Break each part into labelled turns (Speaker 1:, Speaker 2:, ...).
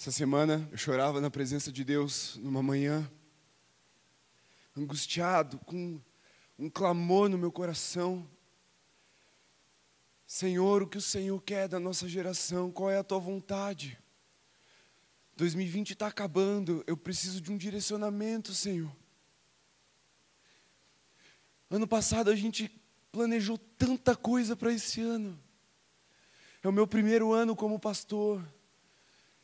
Speaker 1: Essa semana eu chorava na presença de Deus numa manhã, angustiado, com um clamor no meu coração. Senhor, o que o Senhor quer da nossa geração? Qual é a tua vontade? 2020 está acabando, eu preciso de um direcionamento, Senhor. Ano passado a gente planejou tanta coisa para esse ano. É o meu primeiro ano como pastor.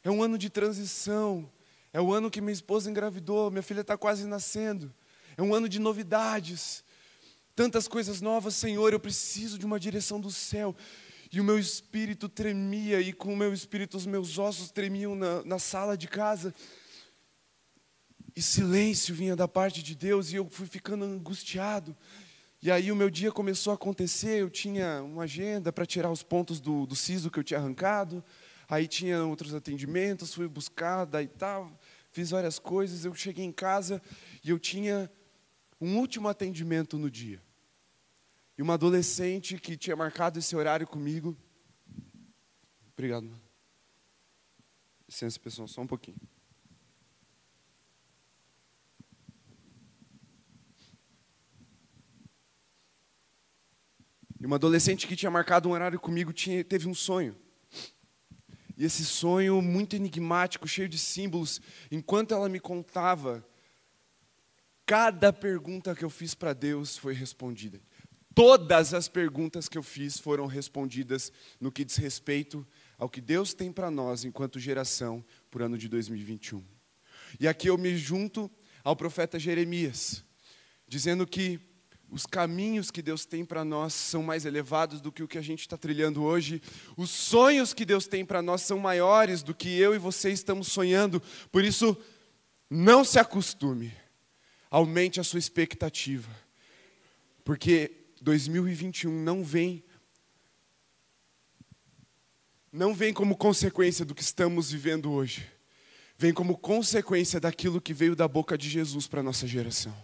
Speaker 1: É um ano de transição. É o ano que minha esposa engravidou, minha filha está quase nascendo. É um ano de novidades. Tantas coisas novas, Senhor, eu preciso de uma direção do céu. E o meu espírito tremia, e com o meu espírito os meus ossos tremiam na, na sala de casa. E silêncio vinha da parte de Deus, e eu fui ficando angustiado. E aí o meu dia começou a acontecer, eu tinha uma agenda para tirar os pontos do, do siso que eu tinha arrancado aí tinha outros atendimentos, fui buscar, daí tal, fiz várias coisas. Eu cheguei em casa e eu tinha um último atendimento no dia. E uma adolescente que tinha marcado esse horário comigo. Obrigado. Licença, pessoal, só um pouquinho. E uma adolescente que tinha marcado um horário comigo tinha, teve um sonho. E esse sonho muito enigmático, cheio de símbolos, enquanto ela me contava, cada pergunta que eu fiz para Deus foi respondida. Todas as perguntas que eu fiz foram respondidas no que diz respeito ao que Deus tem para nós enquanto geração por ano de 2021. E aqui eu me junto ao profeta Jeremias, dizendo que os caminhos que Deus tem para nós são mais elevados do que o que a gente está trilhando hoje. Os sonhos que Deus tem para nós são maiores do que eu e você estamos sonhando. Por isso, não se acostume. Aumente a sua expectativa. Porque 2021 não vem não vem como consequência do que estamos vivendo hoje. Vem como consequência daquilo que veio da boca de Jesus para nossa geração.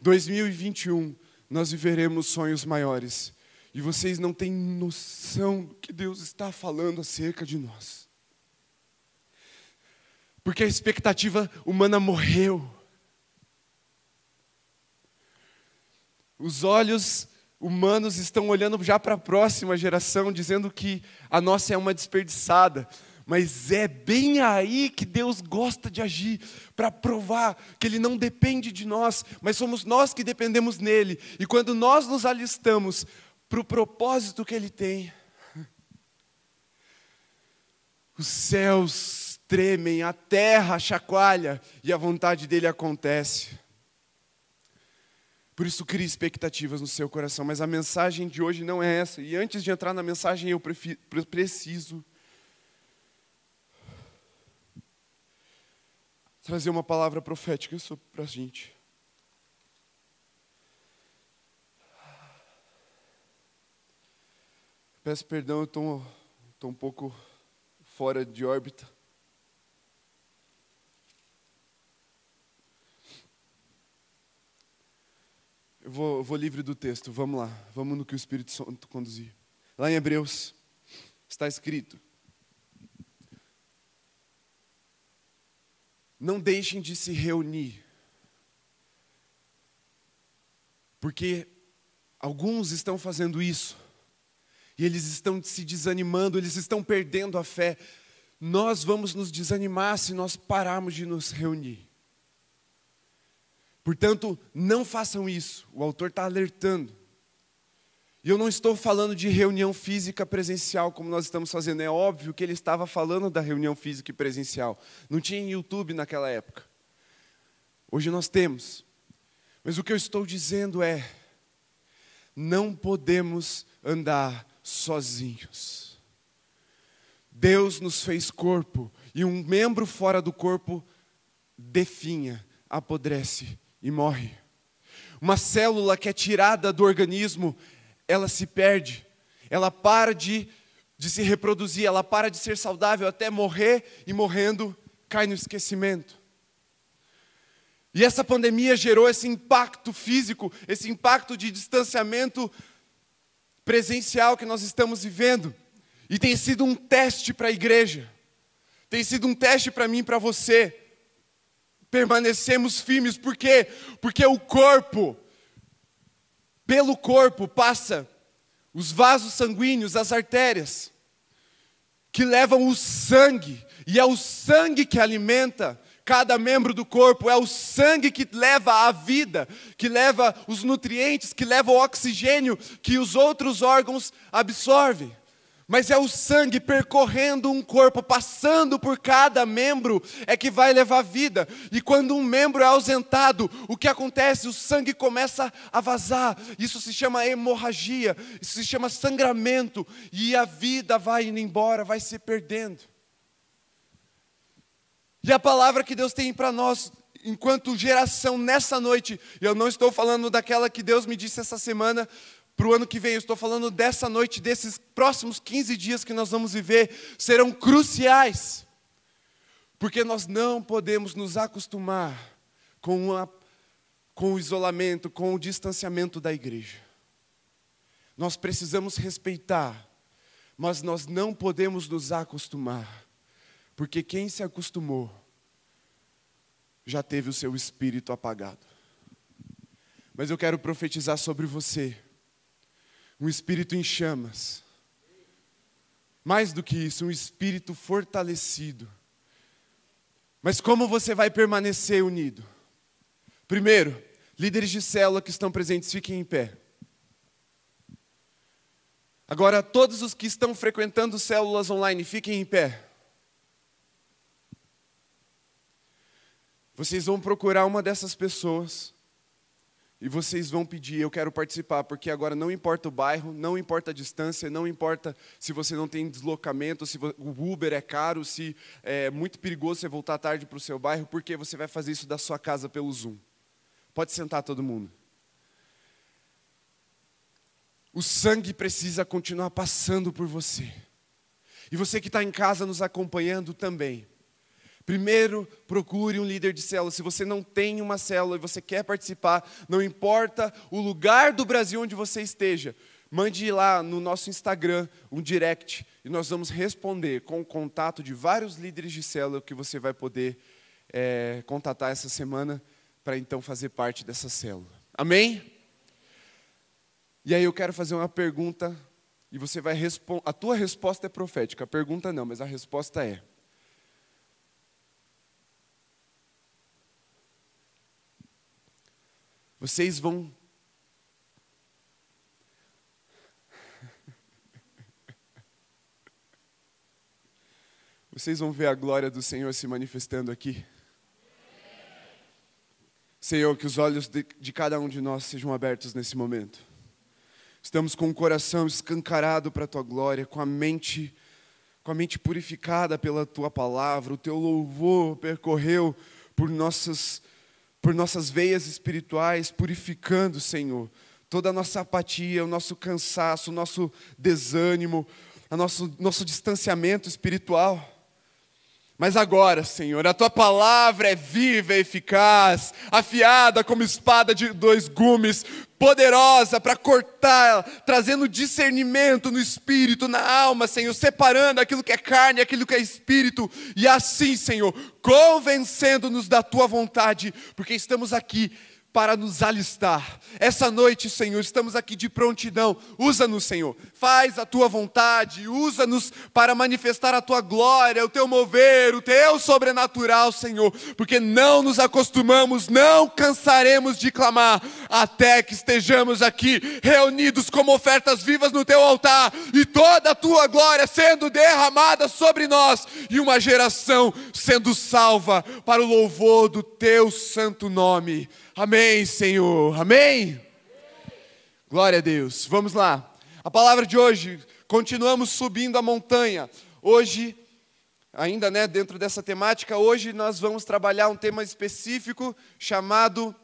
Speaker 1: 2021, nós viveremos sonhos maiores. E vocês não têm noção do que Deus está falando acerca de nós. Porque a expectativa humana morreu. Os olhos humanos estão olhando já para a próxima geração, dizendo que a nossa é uma desperdiçada. Mas é bem aí que Deus gosta de agir, para provar que Ele não depende de nós, mas somos nós que dependemos nele. E quando nós nos alistamos para o propósito que Ele tem, os céus tremem, a terra chacoalha e a vontade dele acontece. Por isso, crie expectativas no seu coração. Mas a mensagem de hoje não é essa. E antes de entrar na mensagem, eu preciso trazer uma palavra profética para a gente. Peço perdão, eu estou um pouco fora de órbita. Eu vou, eu vou livre do texto, vamos lá, vamos no que o Espírito Santo conduzir. Lá em Hebreus está escrito: Não deixem de se reunir. Porque alguns estão fazendo isso. E eles estão se desanimando, eles estão perdendo a fé. Nós vamos nos desanimar se nós pararmos de nos reunir. Portanto, não façam isso. O autor está alertando. E eu não estou falando de reunião física presencial como nós estamos fazendo. É óbvio que ele estava falando da reunião física e presencial. Não tinha YouTube naquela época. Hoje nós temos. Mas o que eu estou dizendo é: não podemos andar sozinhos. Deus nos fez corpo e um membro fora do corpo definha, apodrece e morre. Uma célula que é tirada do organismo ela se perde, ela para de, de se reproduzir, ela para de ser saudável até morrer e morrendo cai no esquecimento. E essa pandemia gerou esse impacto físico, esse impacto de distanciamento presencial que nós estamos vivendo. E tem sido um teste para a igreja. tem sido um teste para mim e para você. Permanecemos firmes, por quê? Porque o corpo, pelo corpo passa os vasos sanguíneos, as artérias, que levam o sangue, e é o sangue que alimenta cada membro do corpo, é o sangue que leva a vida, que leva os nutrientes, que leva o oxigênio que os outros órgãos absorvem mas é o sangue percorrendo um corpo, passando por cada membro, é que vai levar vida. E quando um membro é ausentado, o que acontece? O sangue começa a vazar. Isso se chama hemorragia, isso se chama sangramento, e a vida vai indo embora, vai se perdendo. E a palavra que Deus tem para nós, enquanto geração nessa noite, eu não estou falando daquela que Deus me disse essa semana, para o ano que vem. Eu estou falando dessa noite, desses próximos 15 dias que nós vamos viver, serão cruciais. Porque nós não podemos nos acostumar com, a, com o isolamento, com o distanciamento da igreja. Nós precisamos respeitar, mas nós não podemos nos acostumar. Porque quem se acostumou já teve o seu espírito apagado. Mas eu quero profetizar sobre você um espírito em chamas. Mais do que isso, um espírito fortalecido. Mas como você vai permanecer unido? Primeiro, líderes de célula que estão presentes, fiquem em pé. Agora, todos os que estão frequentando células online, fiquem em pé. Vocês vão procurar uma dessas pessoas e vocês vão pedir, eu quero participar, porque agora não importa o bairro, não importa a distância, não importa se você não tem deslocamento, se o Uber é caro, se é muito perigoso você voltar tarde para o seu bairro, porque você vai fazer isso da sua casa pelo Zoom. Pode sentar todo mundo. O sangue precisa continuar passando por você. E você que está em casa nos acompanhando também. Primeiro, procure um líder de célula. Se você não tem uma célula e você quer participar, não importa o lugar do Brasil onde você esteja, mande lá no nosso Instagram um direct e nós vamos responder com o contato de vários líderes de célula que você vai poder é, contatar essa semana para então fazer parte dessa célula. Amém? E aí eu quero fazer uma pergunta e você vai responder. A tua resposta é profética, a pergunta não, mas a resposta é. Vocês vão. Vocês vão ver a glória do Senhor se manifestando aqui. Senhor, que os olhos de, de, cada um de nós sejam abertos nesse momento. Estamos com o coração escancarado para a tua glória, com a mente com a mente purificada pela tua palavra. O teu louvor percorreu por nossas por nossas veias espirituais, purificando, Senhor, toda a nossa apatia, o nosso cansaço, o nosso desânimo, o nosso, nosso distanciamento espiritual. Mas agora, Senhor, a tua palavra é viva, e eficaz, afiada como espada de dois gumes, poderosa para cortar, trazendo discernimento no espírito, na alma, Senhor, separando aquilo que é carne, aquilo que é espírito, e assim, Senhor, convencendo-nos da tua vontade, porque estamos aqui para nos alistar. Essa noite, Senhor, estamos aqui de prontidão. Usa-nos, Senhor. Faz a tua vontade, usa-nos para manifestar a tua glória, o teu mover, o teu sobrenatural, Senhor, porque não nos acostumamos, não cansaremos de clamar até que estejamos aqui reunidos como ofertas vivas no teu altar e toda a tua glória sendo derramada sobre nós e uma geração sendo salva para o louvor do teu santo nome. Amém, Senhor. Amém? Glória a Deus. Vamos lá. A palavra de hoje, continuamos subindo a montanha. Hoje, ainda né, dentro dessa temática, hoje nós vamos trabalhar um tema específico chamado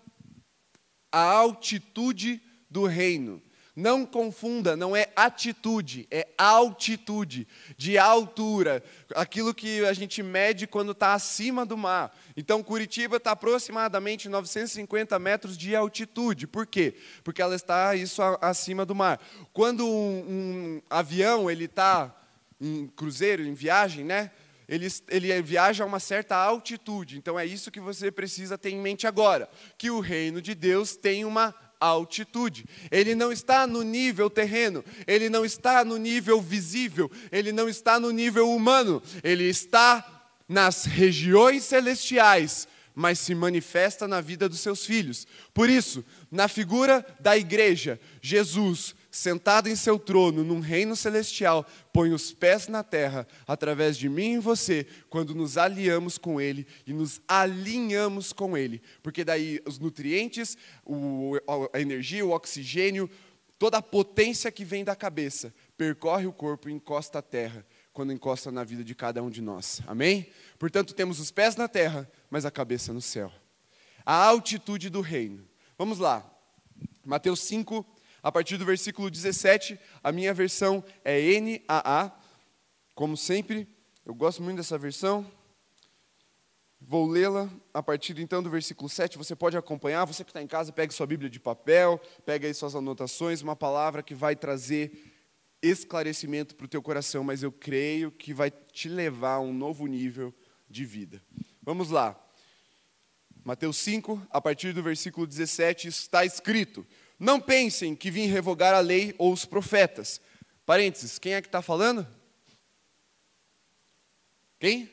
Speaker 1: a altitude do reino. Não confunda, não é atitude, é altitude, de altura, aquilo que a gente mede quando está acima do mar. Então, Curitiba está aproximadamente 950 metros de altitude. Por quê? Porque ela está isso acima do mar. Quando um, um avião ele está em cruzeiro, em viagem, né? ele, ele viaja a uma certa altitude. Então é isso que você precisa ter em mente agora, que o reino de Deus tem uma altitude. Ele não está no nível terreno, ele não está no nível visível, ele não está no nível humano, ele está nas regiões celestiais, mas se manifesta na vida dos seus filhos. Por isso, na figura da igreja, Jesus sentado em seu trono, num reino celestial, põe os pés na terra, através de mim e você, quando nos aliamos com Ele e nos alinhamos com Ele. Porque daí os nutrientes, a energia, o oxigênio, toda a potência que vem da cabeça, percorre o corpo e encosta a terra, quando encosta na vida de cada um de nós. Amém? Portanto, temos os pés na terra, mas a cabeça no céu. A altitude do reino. Vamos lá. Mateus 5, a partir do versículo 17, a minha versão é NAA. Como sempre, eu gosto muito dessa versão. Vou lê-la a partir então do versículo 7. Você pode acompanhar. Você que está em casa, pegue sua Bíblia de papel, pegue aí suas anotações, uma palavra que vai trazer esclarecimento para o teu coração, mas eu creio que vai te levar a um novo nível de vida. Vamos lá. Mateus 5, a partir do versículo 17, está escrito: não pensem que vim revogar a lei ou os profetas. Parênteses, quem é que está falando? Quem?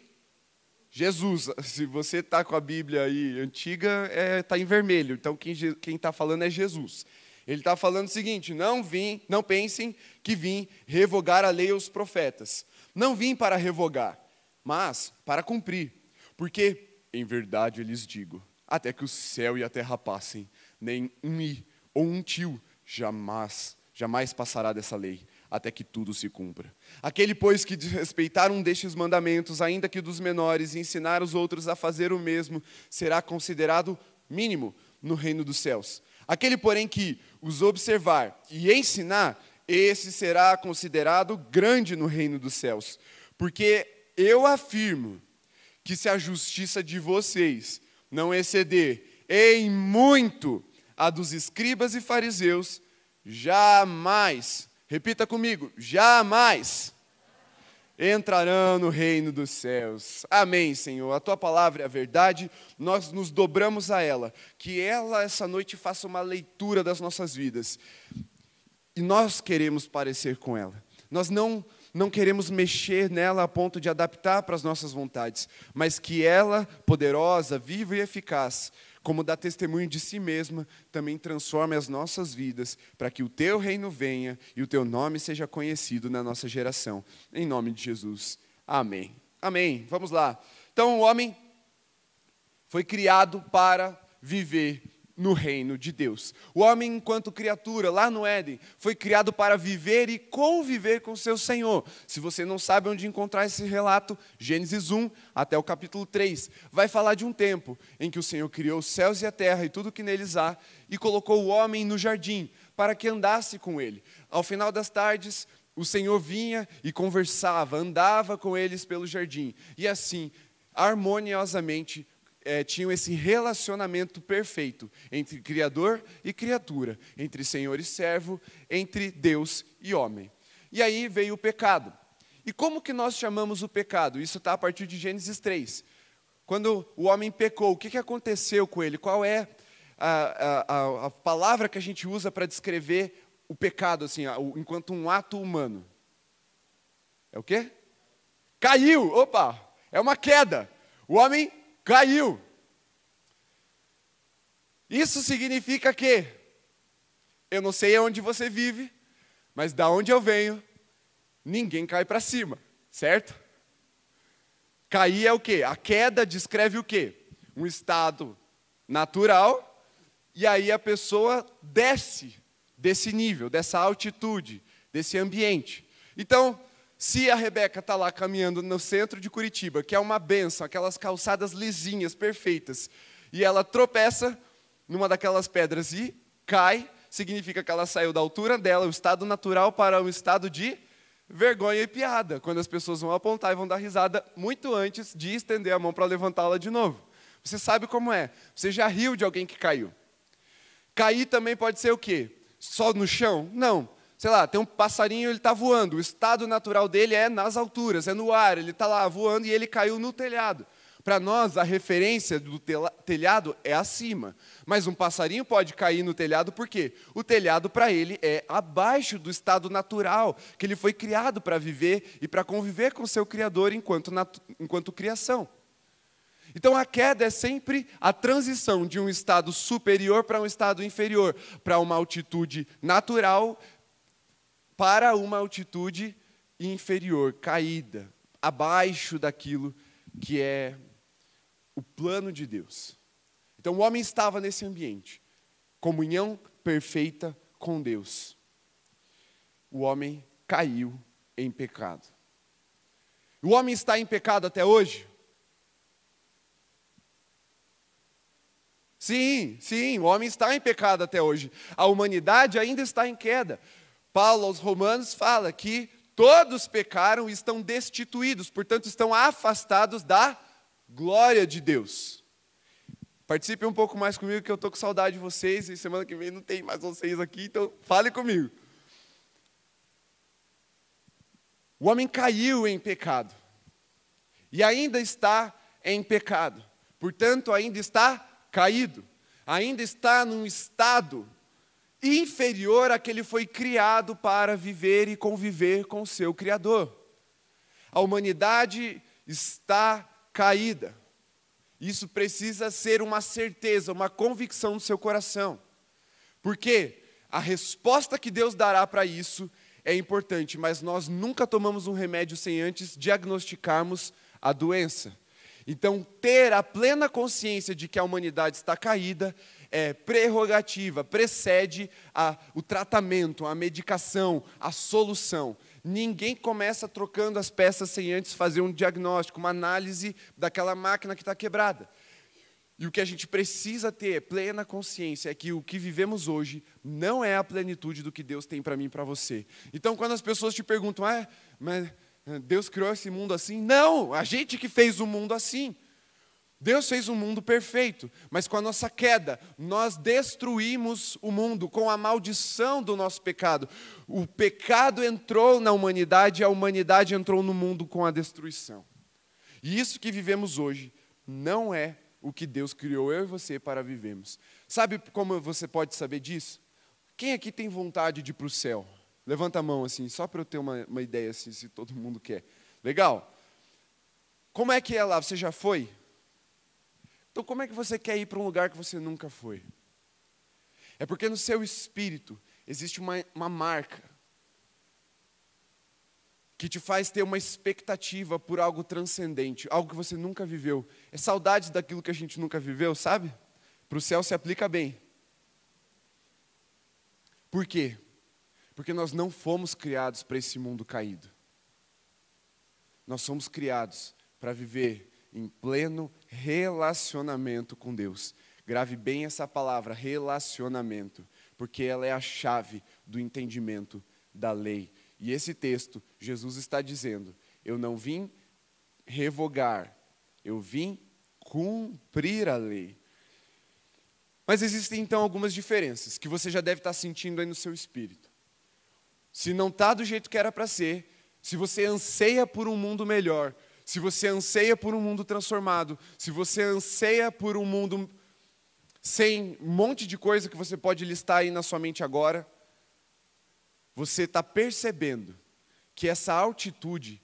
Speaker 1: Jesus. Se você está com a Bíblia aí antiga, está é, tá em vermelho. Então quem está falando é Jesus. Ele está falando o seguinte: não vim, não pensem que vim revogar a lei ou os profetas. Não vim para revogar, mas para cumprir. Porque, em verdade, eu lhes digo: até que o céu e a terra passem, nem um i ou um tio, jamais, jamais passará dessa lei, até que tudo se cumpra. Aquele, pois, que respeitar um destes mandamentos, ainda que dos menores, e ensinar os outros a fazer o mesmo, será considerado mínimo no reino dos céus. Aquele, porém, que os observar e ensinar, esse será considerado grande no reino dos céus. Porque eu afirmo que se a justiça de vocês não exceder em muito a dos escribas e fariseus, jamais, repita comigo, jamais entrarão no reino dos céus. Amém, Senhor. A tua palavra é a verdade, nós nos dobramos a ela. Que ela, essa noite, faça uma leitura das nossas vidas. E nós queremos parecer com ela. Nós não, não queremos mexer nela a ponto de adaptar para as nossas vontades, mas que ela, poderosa, viva e eficaz, como dá testemunho de si mesma, também transforme as nossas vidas, para que o teu reino venha e o teu nome seja conhecido na nossa geração. Em nome de Jesus. Amém. Amém. Vamos lá. Então, o homem foi criado para viver no reino de Deus. O homem, enquanto criatura, lá no Éden, foi criado para viver e conviver com seu Senhor. Se você não sabe onde encontrar esse relato, Gênesis 1 até o capítulo 3, vai falar de um tempo em que o Senhor criou os céus e a terra e tudo que neles há e colocou o homem no jardim para que andasse com ele. Ao final das tardes, o Senhor vinha e conversava, andava com eles pelo jardim. E assim, harmoniosamente, é, tinham esse relacionamento perfeito entre Criador e criatura, entre Senhor e servo, entre Deus e homem. E aí veio o pecado. E como que nós chamamos o pecado? Isso está a partir de Gênesis 3. Quando o homem pecou, o que, que aconteceu com ele? Qual é a, a, a palavra que a gente usa para descrever o pecado, assim, enquanto um ato humano? É o quê? Caiu! Opa! É uma queda. O homem caiu. Isso significa que eu não sei onde você vive, mas da onde eu venho, ninguém cai para cima, certo? Cair é o quê? A queda descreve o quê? Um estado natural, e aí a pessoa desce desse nível, dessa altitude, desse ambiente. Então, se a Rebeca está lá caminhando no centro de Curitiba, que é uma benção, aquelas calçadas lisinhas, perfeitas, e ela tropeça numa daquelas pedras e cai, significa que ela saiu da altura dela, o estado natural, para um estado de vergonha e piada, quando as pessoas vão apontar e vão dar risada muito antes de estender a mão para levantá-la de novo. Você sabe como é? Você já riu de alguém que caiu. Cair também pode ser o quê? Só no chão? Não sei lá, tem um passarinho, ele está voando, o estado natural dele é nas alturas, é no ar, ele está lá voando e ele caiu no telhado. Para nós, a referência do telhado é acima. Mas um passarinho pode cair no telhado porque o telhado para ele é abaixo do estado natural, que ele foi criado para viver e para conviver com seu Criador enquanto, enquanto criação. Então a queda é sempre a transição de um estado superior para um estado inferior, para uma altitude natural para uma altitude inferior, caída, abaixo daquilo que é o plano de Deus. Então o homem estava nesse ambiente, comunhão perfeita com Deus. O homem caiu em pecado. O homem está em pecado até hoje? Sim, sim, o homem está em pecado até hoje. A humanidade ainda está em queda. Paulo aos Romanos fala que todos pecaram e estão destituídos, portanto, estão afastados da glória de Deus. Participe um pouco mais comigo, que eu estou com saudade de vocês, e semana que vem não tem mais vocês aqui, então fale comigo. O homem caiu em pecado, e ainda está em pecado, portanto, ainda está caído, ainda está num estado inferior a que ele foi criado para viver e conviver com seu Criador. A humanidade está caída. Isso precisa ser uma certeza, uma convicção no seu coração. Porque a resposta que Deus dará para isso é importante, mas nós nunca tomamos um remédio sem antes diagnosticarmos a doença. Então, ter a plena consciência de que a humanidade está caída é prerrogativa, precede a, o tratamento, a medicação, a solução. Ninguém começa trocando as peças sem antes fazer um diagnóstico, uma análise daquela máquina que está quebrada. E o que a gente precisa ter plena consciência é que o que vivemos hoje não é a plenitude do que Deus tem para mim e para você. Então, quando as pessoas te perguntam, ah, mas Deus criou esse mundo assim? Não, a gente que fez o mundo assim. Deus fez um mundo perfeito, mas com a nossa queda, nós destruímos o mundo com a maldição do nosso pecado. O pecado entrou na humanidade e a humanidade entrou no mundo com a destruição. E isso que vivemos hoje não é o que Deus criou eu e você para vivermos. Sabe como você pode saber disso? Quem aqui tem vontade de ir para o céu? Levanta a mão assim, só para eu ter uma, uma ideia assim, se todo mundo quer. Legal? Como é que é lá? Você já foi? Então, como é que você quer ir para um lugar que você nunca foi? É porque no seu espírito existe uma, uma marca que te faz ter uma expectativa por algo transcendente, algo que você nunca viveu. É saudade daquilo que a gente nunca viveu, sabe? Para o céu se aplica bem. Por quê? Porque nós não fomos criados para esse mundo caído. Nós somos criados para viver em pleno relacionamento com Deus. Grave bem essa palavra, relacionamento, porque ela é a chave do entendimento da lei. E esse texto, Jesus está dizendo: Eu não vim revogar, eu vim cumprir a lei. Mas existem então algumas diferenças que você já deve estar sentindo aí no seu espírito. Se não está do jeito que era para ser, se você anseia por um mundo melhor, se você anseia por um mundo transformado, se você anseia por um mundo sem um monte de coisa que você pode listar aí na sua mente agora, você está percebendo que essa altitude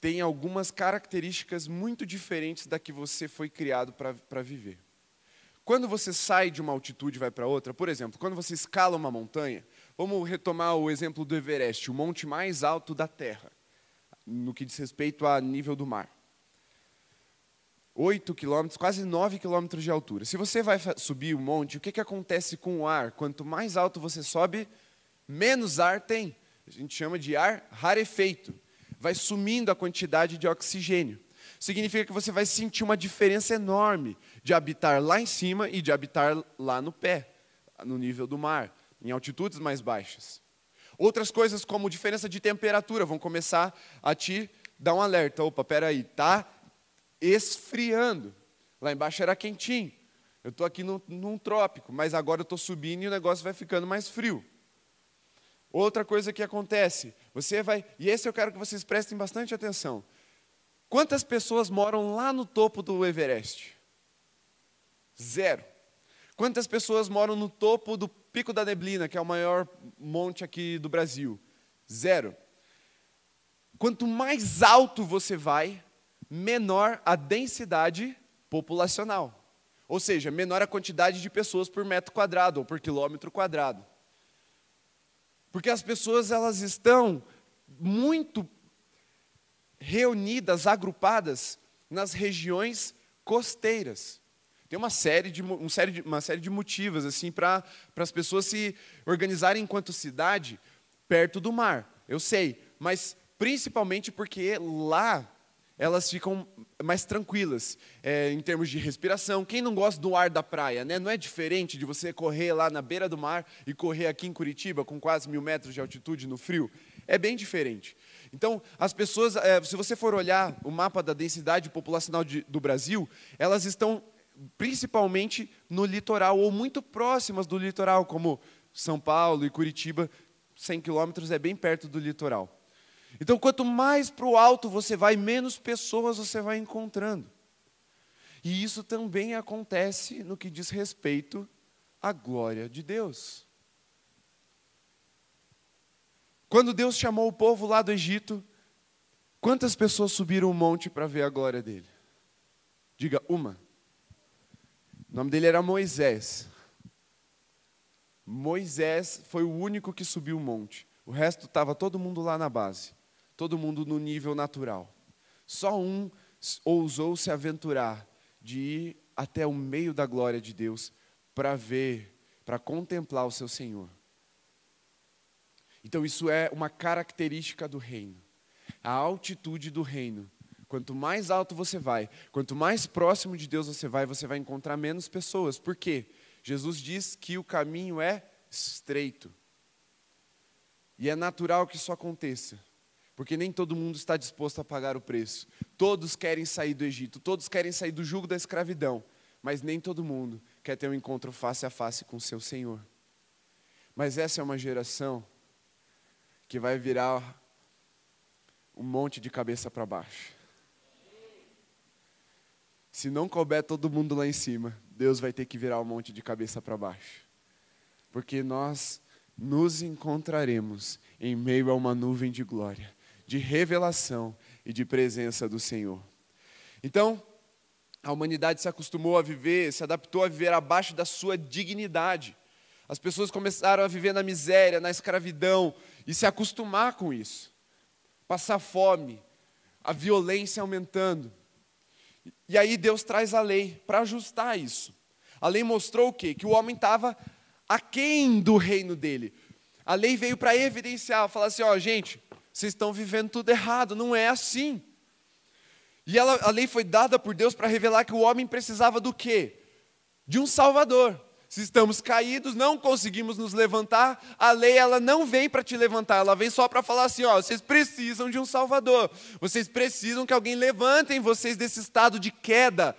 Speaker 1: tem algumas características muito diferentes da que você foi criado para viver. Quando você sai de uma altitude e vai para outra, por exemplo, quando você escala uma montanha, vamos retomar o exemplo do Everest, o monte mais alto da Terra no que diz respeito a nível do mar. 8 quilômetros, quase 9 quilômetros de altura. Se você vai subir um monte, o que, que acontece com o ar? Quanto mais alto você sobe, menos ar tem. A gente chama de ar rarefeito. Vai sumindo a quantidade de oxigênio. Significa que você vai sentir uma diferença enorme de habitar lá em cima e de habitar lá no pé, no nível do mar, em altitudes mais baixas. Outras coisas como diferença de temperatura vão começar a te dar um alerta. Opa, peraí, tá esfriando. Lá embaixo era quentinho. Eu estou aqui no, num trópico, mas agora eu estou subindo e o negócio vai ficando mais frio. Outra coisa que acontece, você vai, e esse eu quero que vocês prestem bastante atenção. Quantas pessoas moram lá no topo do Everest? Zero. Quantas pessoas moram no topo do Pico da Neblina, que é o maior monte aqui do Brasil? Zero. Quanto mais alto você vai, menor a densidade populacional. Ou seja, menor a quantidade de pessoas por metro quadrado ou por quilômetro quadrado. Porque as pessoas elas estão muito reunidas, agrupadas nas regiões costeiras. Tem uma série de, uma série de, uma série de motivos assim para as pessoas se organizarem enquanto cidade perto do mar. Eu sei, mas principalmente porque lá elas ficam mais tranquilas é, em termos de respiração. Quem não gosta do ar da praia, né? não é diferente de você correr lá na beira do mar e correr aqui em Curitiba com quase mil metros de altitude no frio? É bem diferente. Então, as pessoas, é, se você for olhar o mapa da densidade populacional de, do Brasil, elas estão principalmente no litoral ou muito próximas do litoral, como São Paulo e Curitiba, 100 quilômetros é bem perto do litoral. Então, quanto mais para o alto você vai, menos pessoas você vai encontrando. E isso também acontece no que diz respeito à glória de Deus. Quando Deus chamou o povo lá do Egito, quantas pessoas subiram o monte para ver a glória dele? Diga uma. O nome dele era Moisés. Moisés foi o único que subiu o monte. O resto estava todo mundo lá na base todo mundo no nível natural. Só um ousou se aventurar de ir até o meio da glória de Deus para ver, para contemplar o seu Senhor. Então, isso é uma característica do reino. A altitude do reino. Quanto mais alto você vai, quanto mais próximo de Deus você vai, você vai encontrar menos pessoas. Por quê? Jesus diz que o caminho é estreito. E é natural que isso aconteça. Porque nem todo mundo está disposto a pagar o preço. Todos querem sair do Egito, todos querem sair do jugo da escravidão, mas nem todo mundo quer ter um encontro face a face com o seu Senhor. Mas essa é uma geração que vai virar um monte de cabeça para baixo. Se não couber todo mundo lá em cima, Deus vai ter que virar um monte de cabeça para baixo. Porque nós nos encontraremos em meio a uma nuvem de glória de revelação e de presença do Senhor. Então, a humanidade se acostumou a viver, se adaptou a viver abaixo da sua dignidade. As pessoas começaram a viver na miséria, na escravidão e se acostumar com isso. Passar fome, a violência aumentando. E aí Deus traz a lei para ajustar isso. A lei mostrou o quê? Que o homem estava aquém do reino dele. A lei veio para evidenciar, falar assim, ó, gente, vocês estão vivendo tudo errado, não é assim. E ela, a lei foi dada por Deus para revelar que o homem precisava do quê? De um Salvador. Se estamos caídos, não conseguimos nos levantar, a lei ela não vem para te levantar, ela vem só para falar assim, ó, vocês precisam de um Salvador. Vocês precisam que alguém levante vocês desse estado de queda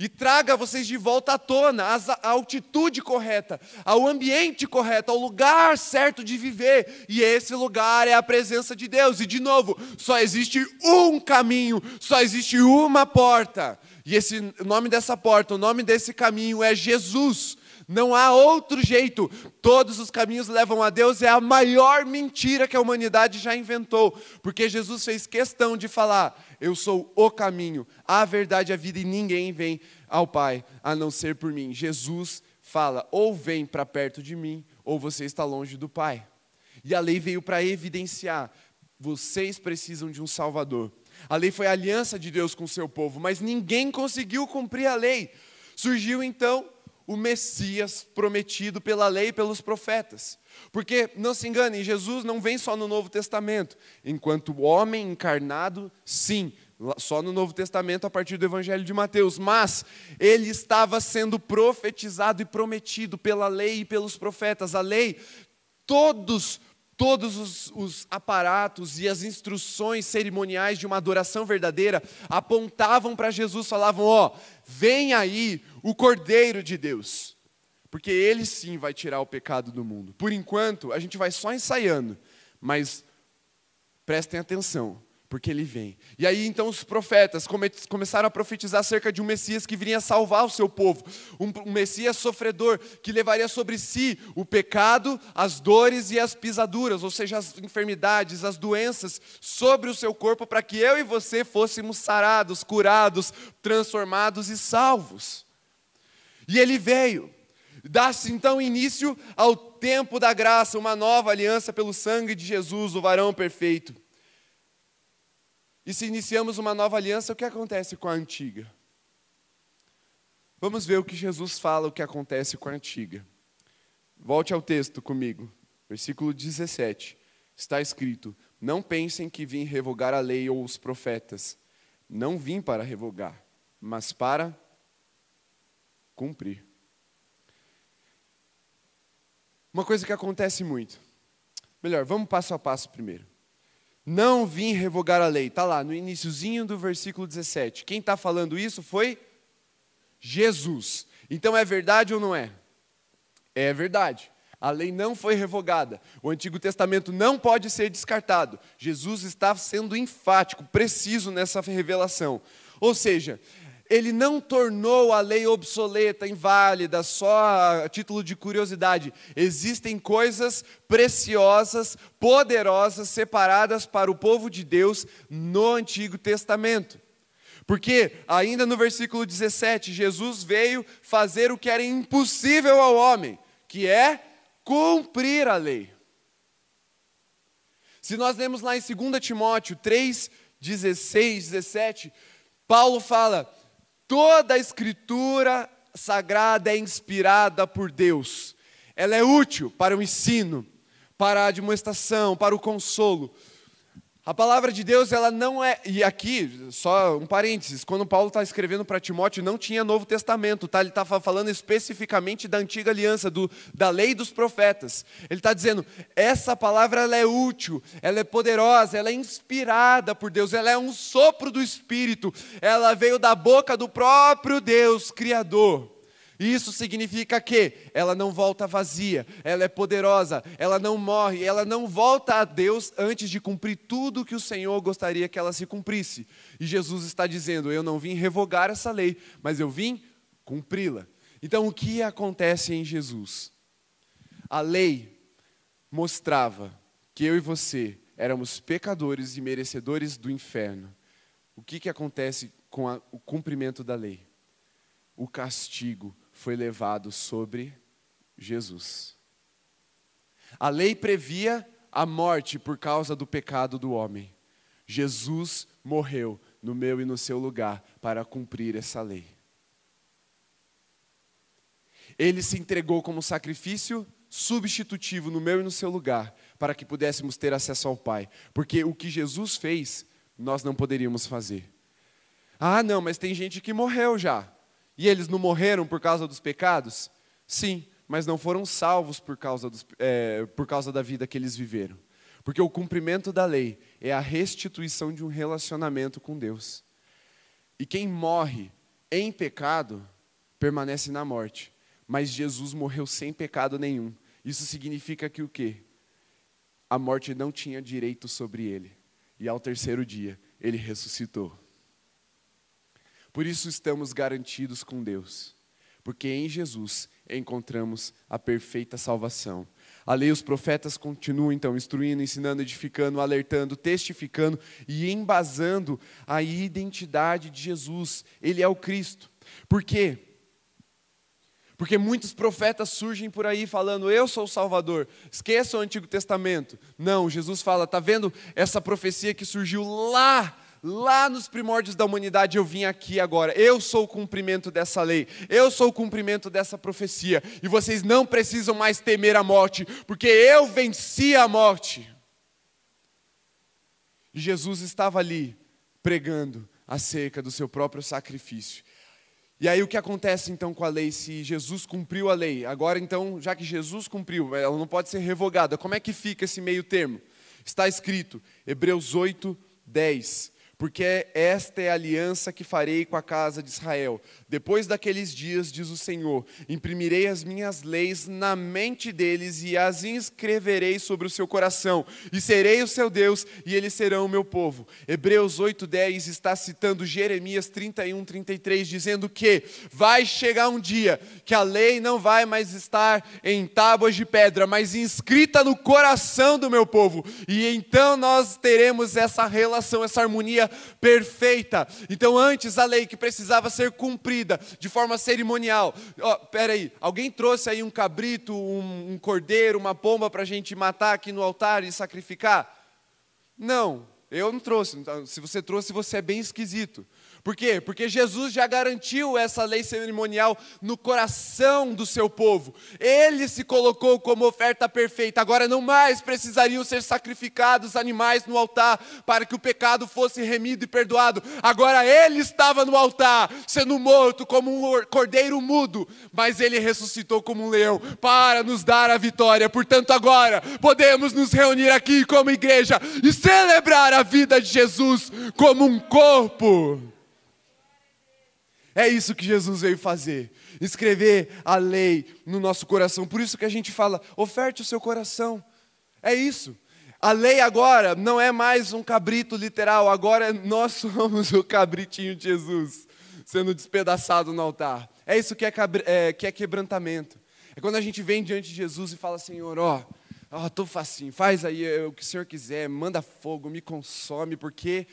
Speaker 1: e traga vocês de volta à tona, à altitude correta, ao ambiente correto, ao lugar certo de viver. E esse lugar é a presença de Deus. E de novo, só existe um caminho, só existe uma porta. E esse o nome dessa porta, o nome desse caminho é Jesus. Não há outro jeito. Todos os caminhos levam a Deus é a maior mentira que a humanidade já inventou, porque Jesus fez questão de falar: eu sou o caminho, a verdade, a vida, e ninguém vem ao Pai a não ser por mim. Jesus fala: ou vem para perto de mim, ou você está longe do Pai. E a lei veio para evidenciar: vocês precisam de um Salvador. A lei foi a aliança de Deus com o seu povo, mas ninguém conseguiu cumprir a lei. Surgiu então o Messias prometido pela lei e pelos profetas. Porque, não se engane, Jesus não vem só no Novo Testamento. Enquanto homem encarnado, sim, só no Novo Testamento a partir do Evangelho de Mateus. Mas ele estava sendo profetizado e prometido pela lei e pelos profetas. A lei, todos todos os, os, aparatos e as instruções cerimoniais de uma adoração verdadeira apontavam para Jesus, falavam: Ó, vem aí o Cordeiro de Deus porque Ele sim vai tirar o pecado do mundo. Por enquanto, a gente vai só ensaiando, mas prestem atenção, porque ele vem. E aí então os profetas come começaram a profetizar acerca de um Messias que viria salvar o seu povo, um, um, Messias sofredor que levaria sobre si o pecado, as dores e as pisaduras, ou seja, as enfermidades, as doenças sobre o seu corpo, para que eu e você fôssemos sarados, curados, transformados e salvos. E ele veio. Dá-se então início ao tempo da graça, uma nova aliança pelo sangue de Jesus, o varão perfeito. E se iniciamos uma nova aliança, o que acontece com a antiga? Vamos ver o que Jesus fala, o que acontece com a antiga. Volte ao texto comigo, versículo 17. Está escrito: Não pensem que vim revogar a lei ou os profetas. Não vim para revogar, mas para cumprir. Uma coisa que acontece muito. Melhor, vamos passo a passo primeiro. Não vim revogar a lei. Está lá no iníciozinho do versículo 17. Quem está falando isso foi Jesus. Então é verdade ou não é? É verdade. A lei não foi revogada. O Antigo Testamento não pode ser descartado. Jesus está sendo enfático, preciso nessa revelação. Ou seja, ele não tornou a lei obsoleta, inválida, só a título de curiosidade. Existem coisas preciosas, poderosas, separadas para o povo de Deus no Antigo Testamento. Porque, ainda no versículo 17, Jesus veio fazer o que era impossível ao homem, que é cumprir a lei. Se nós lemos lá em 2 Timóteo 3, 16, 17, Paulo fala: Toda a escritura sagrada é inspirada por Deus. Ela é útil para o ensino, para a demonstração, para o consolo. A palavra de Deus, ela não é. E aqui, só um parênteses: quando Paulo está escrevendo para Timóteo, não tinha Novo Testamento, tá? ele está falando especificamente da antiga aliança, do, da lei dos profetas. Ele está dizendo: essa palavra ela é útil, ela é poderosa, ela é inspirada por Deus, ela é um sopro do Espírito, ela veio da boca do próprio Deus, Criador. Isso significa que ela não volta vazia, ela é poderosa, ela não morre, ela não volta a Deus antes de cumprir tudo que o Senhor gostaria que ela se cumprisse. E Jesus está dizendo: Eu não vim revogar essa lei, mas eu vim cumpri-la. Então, o que acontece em Jesus? A lei mostrava que eu e você éramos pecadores e merecedores do inferno. O que, que acontece com a, o cumprimento da lei? O castigo foi levado sobre Jesus. A lei previa a morte por causa do pecado do homem. Jesus morreu no meu e no seu lugar para cumprir essa lei. Ele se entregou como sacrifício substitutivo no meu e no seu lugar, para que pudéssemos ter acesso ao Pai. Porque o que Jesus fez, nós não poderíamos fazer. Ah, não, mas tem gente que morreu já. E eles não morreram por causa dos pecados? Sim, mas não foram salvos por causa, dos, é, por causa da vida que eles viveram. Porque o cumprimento da lei é a restituição de um relacionamento com Deus. E quem morre em pecado permanece na morte. Mas Jesus morreu sem pecado nenhum. Isso significa que o quê? A morte não tinha direito sobre ele. E ao terceiro dia, ele ressuscitou. Por isso estamos garantidos com Deus, porque em Jesus encontramos a perfeita salvação. A lei os profetas continuam então instruindo, ensinando, edificando, alertando, testificando e embasando a identidade de Jesus. Ele é o Cristo. Por quê? Porque muitos profetas surgem por aí falando, eu sou o Salvador. Esqueça o Antigo Testamento. Não, Jesus fala, está vendo essa profecia que surgiu lá lá nos primórdios da humanidade eu vim aqui agora. Eu sou o cumprimento dessa lei, eu sou o cumprimento dessa profecia, e vocês não precisam mais temer a morte, porque eu venci a morte. E Jesus estava ali pregando acerca do seu próprio sacrifício. E aí o que acontece então com a lei se Jesus cumpriu a lei? Agora então, já que Jesus cumpriu, ela não pode ser revogada. Como é que fica esse meio termo? Está escrito, Hebreus 8, 10. Porque esta é a aliança que farei com a casa de Israel. Depois daqueles dias, diz o Senhor, imprimirei as minhas leis na mente deles e as inscreverei sobre o seu coração, e serei o seu Deus, e eles serão o meu povo. Hebreus 8:10 está citando Jeremias 31, 33, dizendo que vai chegar um dia que a lei não vai mais estar em tábuas de pedra, mas inscrita no coração do meu povo, e então nós teremos essa relação, essa harmonia perfeita. Então, antes a lei que precisava ser cumprida de forma cerimonial. Oh, peraí, alguém trouxe aí um cabrito, um, um cordeiro, uma pomba para a gente matar aqui no altar e sacrificar? Não, eu não trouxe. Então, se você trouxe, você é bem esquisito. Por quê? Porque Jesus já garantiu essa lei cerimonial no coração do seu povo. Ele se colocou como oferta perfeita. Agora não mais precisariam ser sacrificados animais no altar para que o pecado fosse remido e perdoado. Agora ele estava no altar, sendo morto como um cordeiro mudo, mas ele ressuscitou como um leão para nos dar a vitória. Portanto, agora podemos nos reunir aqui como igreja e celebrar a vida de Jesus como um corpo. É isso que Jesus veio fazer, escrever a lei no nosso coração. Por isso que a gente fala, oferte o seu coração. É isso. A lei agora não é mais um cabrito literal, agora nós somos o cabritinho de Jesus, sendo despedaçado no altar. É isso que é, é, que é quebrantamento. É quando a gente vem diante de Jesus e fala, Senhor, ó, ó, tô facinho, faz aí o que o Senhor quiser, manda fogo, me consome, porque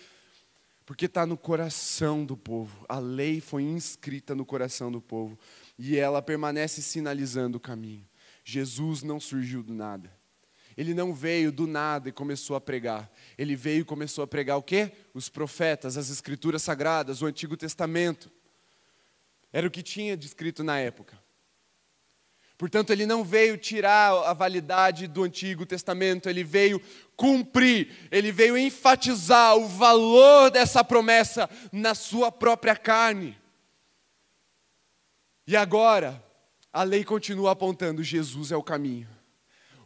Speaker 1: porque está no coração do povo. A lei foi inscrita no coração do povo e ela permanece sinalizando o caminho. Jesus não surgiu do nada. Ele não veio do nada e começou a pregar. Ele veio e começou a pregar o quê? Os profetas, as escrituras sagradas, o Antigo Testamento. Era o que tinha descrito na época. Portanto, ele não veio tirar a validade do Antigo Testamento, ele veio cumprir, ele veio enfatizar o valor dessa promessa na sua própria carne. E agora, a lei continua apontando: Jesus é o caminho.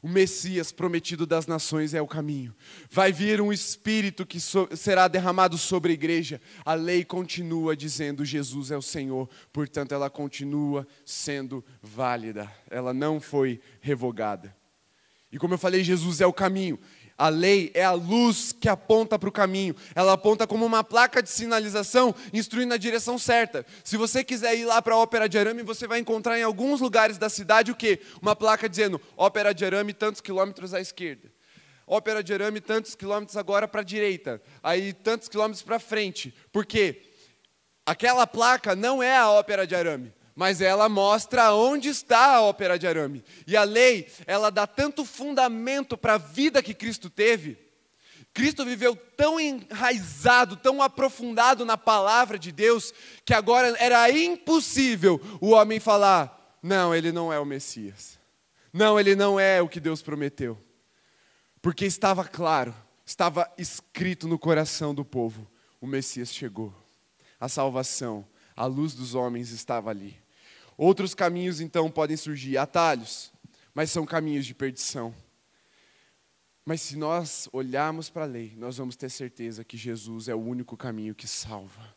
Speaker 1: O Messias prometido das nações é o caminho. Vai vir um espírito que so será derramado sobre a igreja. A lei continua dizendo Jesus é o Senhor, portanto ela continua sendo válida. Ela não foi revogada. E como eu falei, Jesus é o caminho. A lei é a luz que aponta para o caminho. Ela aponta como uma placa de sinalização, instruindo na direção certa. Se você quiser ir lá para a Ópera de Arame, você vai encontrar em alguns lugares da cidade o quê? Uma placa dizendo Ópera de Arame, tantos quilômetros à esquerda. Ópera de Arame, tantos quilômetros agora para a direita. Aí, tantos quilômetros para frente. Por quê? Aquela placa não é a Ópera de Arame mas ela mostra onde está a ópera de arame. E a lei, ela dá tanto fundamento para a vida que Cristo teve. Cristo viveu tão enraizado, tão aprofundado na palavra de Deus, que agora era impossível o homem falar: não, ele não é o Messias. Não, ele não é o que Deus prometeu. Porque estava claro, estava escrito no coração do povo: o Messias chegou. A salvação, a luz dos homens estava ali. Outros caminhos então podem surgir, atalhos, mas são caminhos de perdição. Mas se nós olharmos para a lei, nós vamos ter certeza que Jesus é o único caminho que salva.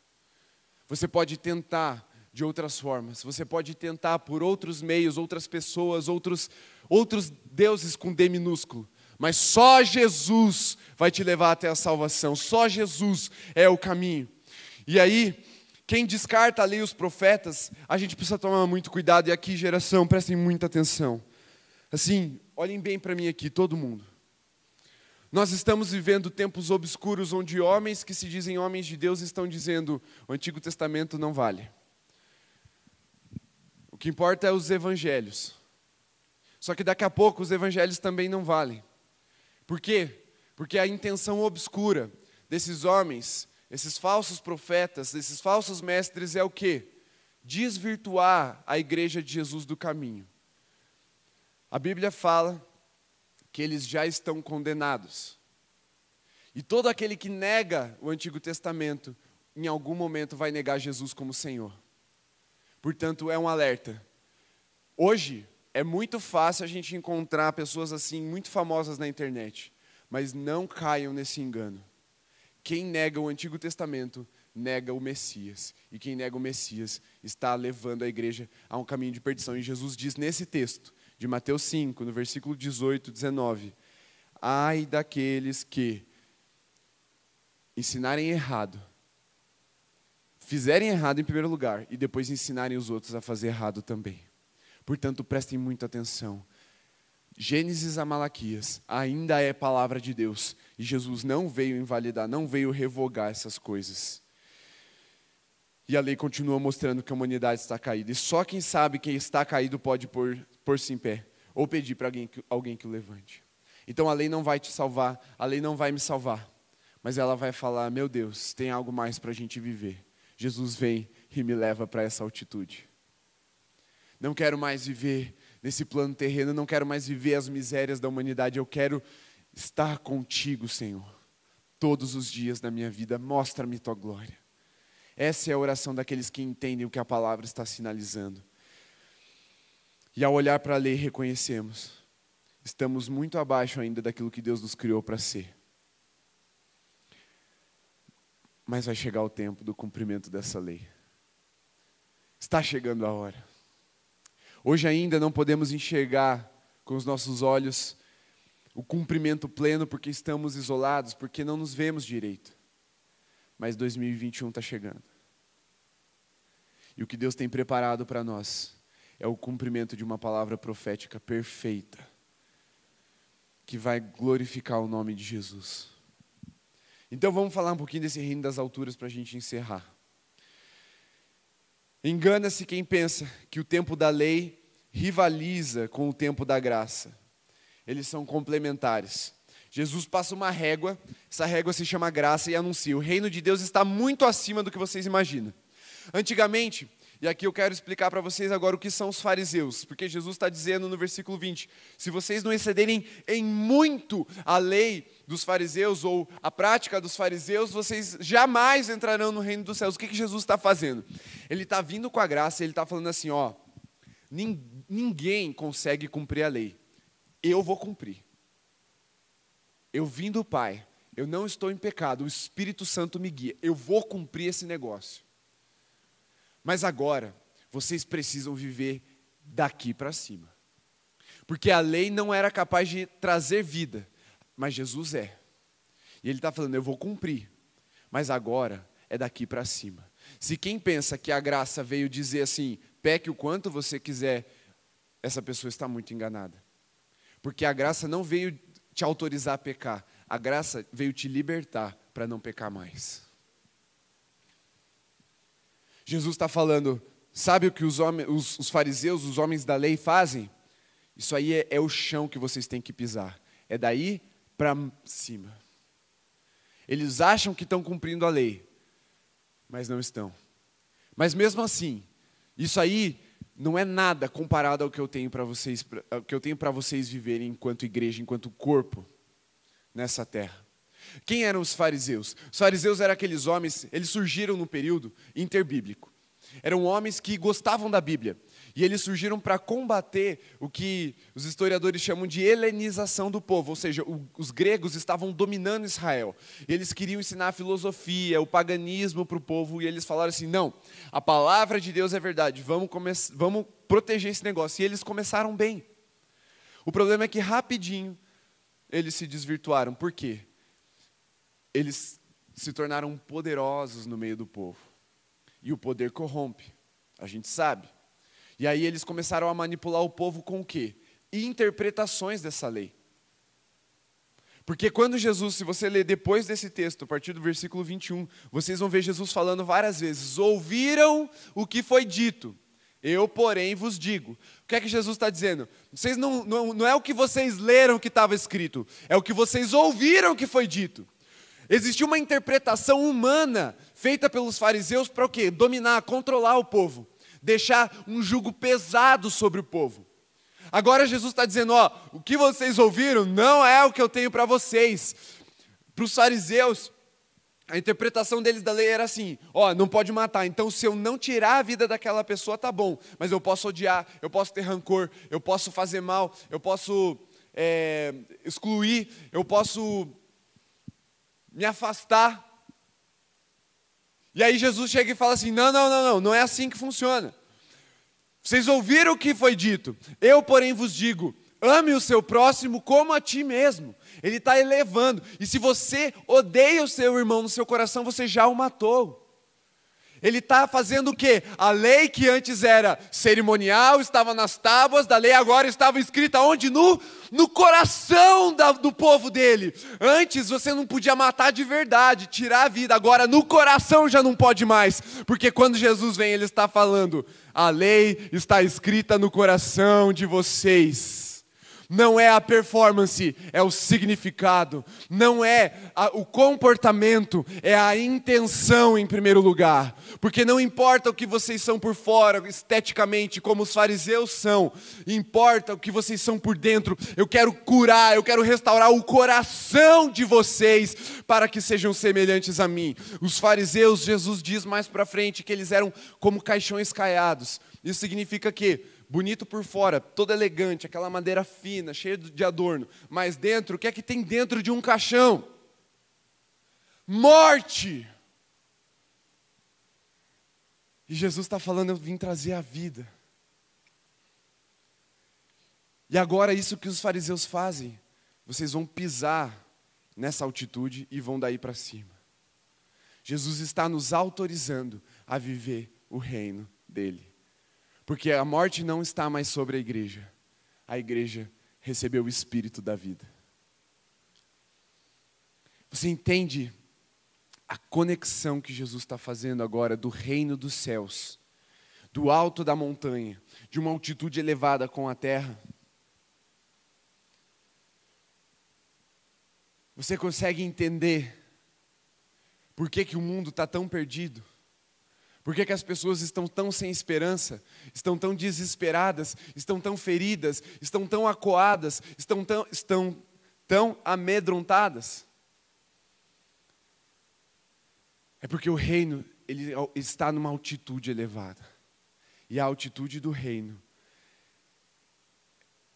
Speaker 1: Você pode tentar de outras formas, você pode tentar por outros meios, outras pessoas, outros, outros deuses com D minúsculo, mas só Jesus vai te levar até a salvação, só Jesus é o caminho. E aí, quem descarta ali os profetas, a gente precisa tomar muito cuidado. E aqui, geração, prestem muita atenção. Assim, olhem bem para mim aqui, todo mundo. Nós estamos vivendo tempos obscuros onde homens que se dizem homens de Deus estão dizendo: o Antigo Testamento não vale. O que importa é os evangelhos. Só que daqui a pouco os evangelhos também não valem. Por quê? Porque a intenção obscura desses homens esses falsos profetas, esses falsos mestres é o que? Desvirtuar a igreja de Jesus do caminho. A Bíblia fala que eles já estão condenados. E todo aquele que nega o Antigo Testamento, em algum momento vai negar Jesus como Senhor. Portanto, é um alerta. Hoje é muito fácil a gente encontrar pessoas assim muito famosas na internet, mas não caiam nesse engano. Quem nega o Antigo Testamento nega o Messias. E quem nega o Messias está levando a igreja a um caminho de perdição. E Jesus diz nesse texto, de Mateus 5, no versículo 18, 19: Ai daqueles que ensinarem errado, fizerem errado em primeiro lugar e depois ensinarem os outros a fazer errado também. Portanto, prestem muita atenção. Gênesis a Malaquias ainda é palavra de Deus e Jesus não veio invalidar, não veio revogar essas coisas. E a lei continua mostrando que a humanidade está caída. E só quem sabe quem está caído pode pôr, pôr-se em pé. Ou pedir para alguém, alguém que o levante. Então a lei não vai te salvar, a lei não vai me salvar. Mas ela vai falar: meu Deus, tem algo mais para a gente viver. Jesus vem e me leva para essa altitude. Não quero mais viver nesse plano terreno, não quero mais viver as misérias da humanidade. Eu quero estar contigo, Senhor, todos os dias da minha vida. Mostra-me tua glória. Essa é a oração daqueles que entendem o que a palavra está sinalizando. E ao olhar para a lei, reconhecemos, estamos muito abaixo ainda daquilo que Deus nos criou para ser. Mas vai chegar o tempo do cumprimento dessa lei. Está chegando a hora. Hoje ainda não podemos enxergar com os nossos olhos o cumprimento pleno porque estamos isolados, porque não nos vemos direito mas 2021 está chegando. E o que Deus tem preparado para nós é o cumprimento de uma palavra profética perfeita, que vai glorificar o nome de Jesus. Então vamos falar um pouquinho desse reino das alturas para a gente encerrar. Engana-se quem pensa que o tempo da lei rivaliza com o tempo da graça. Eles são complementares. Jesus passa uma régua, essa régua se chama graça e anuncia: o reino de Deus está muito acima do que vocês imaginam. Antigamente, e aqui eu quero explicar para vocês agora o que são os fariseus, porque Jesus está dizendo no versículo 20: se vocês não excederem em muito a lei dos fariseus ou a prática dos fariseus, vocês jamais entrarão no reino dos céus. O que, que Jesus está fazendo? Ele está vindo com a graça, ele está falando assim: ó, ninguém consegue cumprir a lei, eu vou cumprir. Eu vim do Pai, eu não estou em pecado, o Espírito Santo me guia, eu vou cumprir esse negócio. Mas agora, vocês precisam viver daqui para cima. Porque a lei não era capaz de trazer vida, mas Jesus é. E ele está falando, eu vou cumprir, mas agora é daqui para cima. Se quem pensa que a graça veio dizer assim, peque o quanto você quiser, essa pessoa está muito enganada. Porque a graça não veio te autorizar a pecar. A graça veio te libertar para não pecar mais. Jesus está falando, sabe o que os, homens, os, os, fariseus, os homens da lei fazem? Isso aí é, é o chão que vocês têm que pisar. É daí para cima. Eles acham que estão cumprindo a lei, mas não estão. Mas mesmo assim, isso aí não é nada comparado ao que eu tenho para vocês, ao que eu tenho para vocês viverem enquanto igreja, enquanto corpo nessa terra. Quem eram os fariseus? Os fariseus eram aqueles homens, eles surgiram no período interbíblico. Eram homens que gostavam da Bíblia. E eles surgiram para combater o que os historiadores chamam de helenização do povo, ou seja, os gregos estavam dominando Israel. Eles queriam ensinar a filosofia, o paganismo para o povo, e eles falaram assim: não, a palavra de Deus é verdade, vamos, vamos proteger esse negócio. E eles começaram bem. O problema é que rapidinho eles se desvirtuaram. Por quê? Eles se tornaram poderosos no meio do povo. E o poder corrompe, a gente sabe. E aí eles começaram a manipular o povo com o quê? Interpretações dessa lei. Porque quando Jesus, se você ler depois desse texto, a partir do versículo 21, vocês vão ver Jesus falando várias vezes: ouviram o que foi dito, eu, porém, vos digo. O que é que Jesus está dizendo? Vocês não, não, não é o que vocês leram que estava escrito, é o que vocês ouviram que foi dito. Existia uma interpretação humana feita pelos fariseus para o quê? Dominar, controlar o povo, deixar um jugo pesado sobre o povo. Agora Jesus está dizendo: ó, o que vocês ouviram não é o que eu tenho para vocês. Para os fariseus, a interpretação deles da lei era assim: ó, não pode matar. Então, se eu não tirar a vida daquela pessoa, tá bom. Mas eu posso odiar, eu posso ter rancor, eu posso fazer mal, eu posso é, excluir, eu posso me afastar E aí Jesus chega e fala assim: não, não, não, não, não é assim que funciona. Vocês ouviram o que foi dito. Eu, porém, vos digo: ame o seu próximo como a ti mesmo. Ele está elevando. E se você odeia o seu irmão no seu coração, você já o matou. Ele está fazendo o quê? A lei que antes era cerimonial, estava nas tábuas da lei, agora estava escrita onde? No, no coração da, do povo dele. Antes você não podia matar de verdade, tirar a vida, agora no coração já não pode mais, porque quando Jesus vem, ele está falando: a lei está escrita no coração de vocês não é a performance, é o significado, não é a, o comportamento, é a intenção em primeiro lugar, porque não importa o que vocês são por fora, esteticamente, como os fariseus são, importa o que vocês são por dentro. Eu quero curar, eu quero restaurar o coração de vocês para que sejam semelhantes a mim. Os fariseus, Jesus diz mais para frente que eles eram como caixões caiados. Isso significa que bonito por fora, todo elegante, aquela madeira fina, cheia de adorno, mas dentro, o que é que tem dentro de um caixão? Morte! E Jesus está falando, eu vim trazer a vida. E agora, isso que os fariseus fazem, vocês vão pisar nessa altitude e vão daí para cima. Jesus está nos autorizando a viver o reino dele. Porque a morte não está mais sobre a igreja. A igreja recebeu o espírito da vida. Você entende a conexão que Jesus está fazendo agora do reino dos céus, do alto da montanha, de uma altitude elevada com a terra? Você consegue entender por que, que o mundo está tão perdido? Por que, que as pessoas estão tão sem esperança, estão tão desesperadas, estão tão feridas, estão tão acuadas, estão tão, estão tão amedrontadas? É porque o reino ele está numa altitude elevada. E a altitude do reino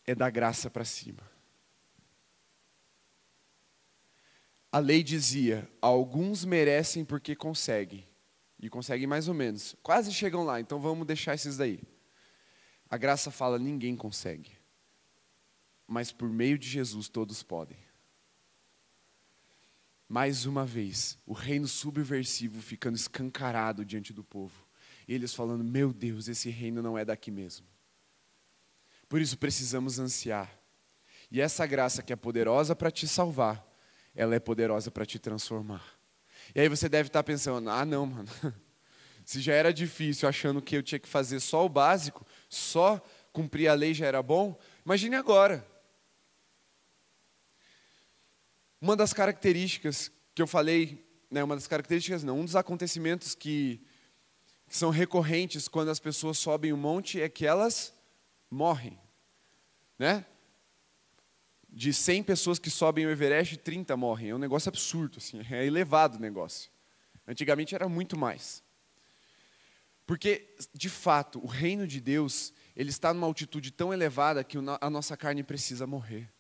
Speaker 1: é da graça para cima. A lei dizia: alguns merecem porque conseguem, e conseguem mais ou menos. Quase chegam lá, então vamos deixar esses daí. A graça fala: ninguém consegue. Mas por meio de Jesus todos podem. Mais uma vez, o reino subversivo ficando escancarado diante do povo. Eles falando: Meu Deus, esse reino não é daqui mesmo. Por isso precisamos ansiar. E essa graça que é poderosa para te salvar, ela é poderosa para te transformar. E aí você deve estar pensando: ah, não, mano. Se já era difícil, achando que eu tinha que fazer só o básico, só cumprir a lei já era bom, imagine agora. Uma das características que eu falei, né, uma das características não, um dos acontecimentos que, que são recorrentes quando as pessoas sobem o um monte é que elas morrem. Né? De 100 pessoas que sobem o Everest, 30 morrem. É um negócio absurdo, assim, é elevado o negócio. Antigamente era muito mais. Porque, de fato, o reino de Deus, ele está numa altitude tão elevada que a nossa carne precisa morrer.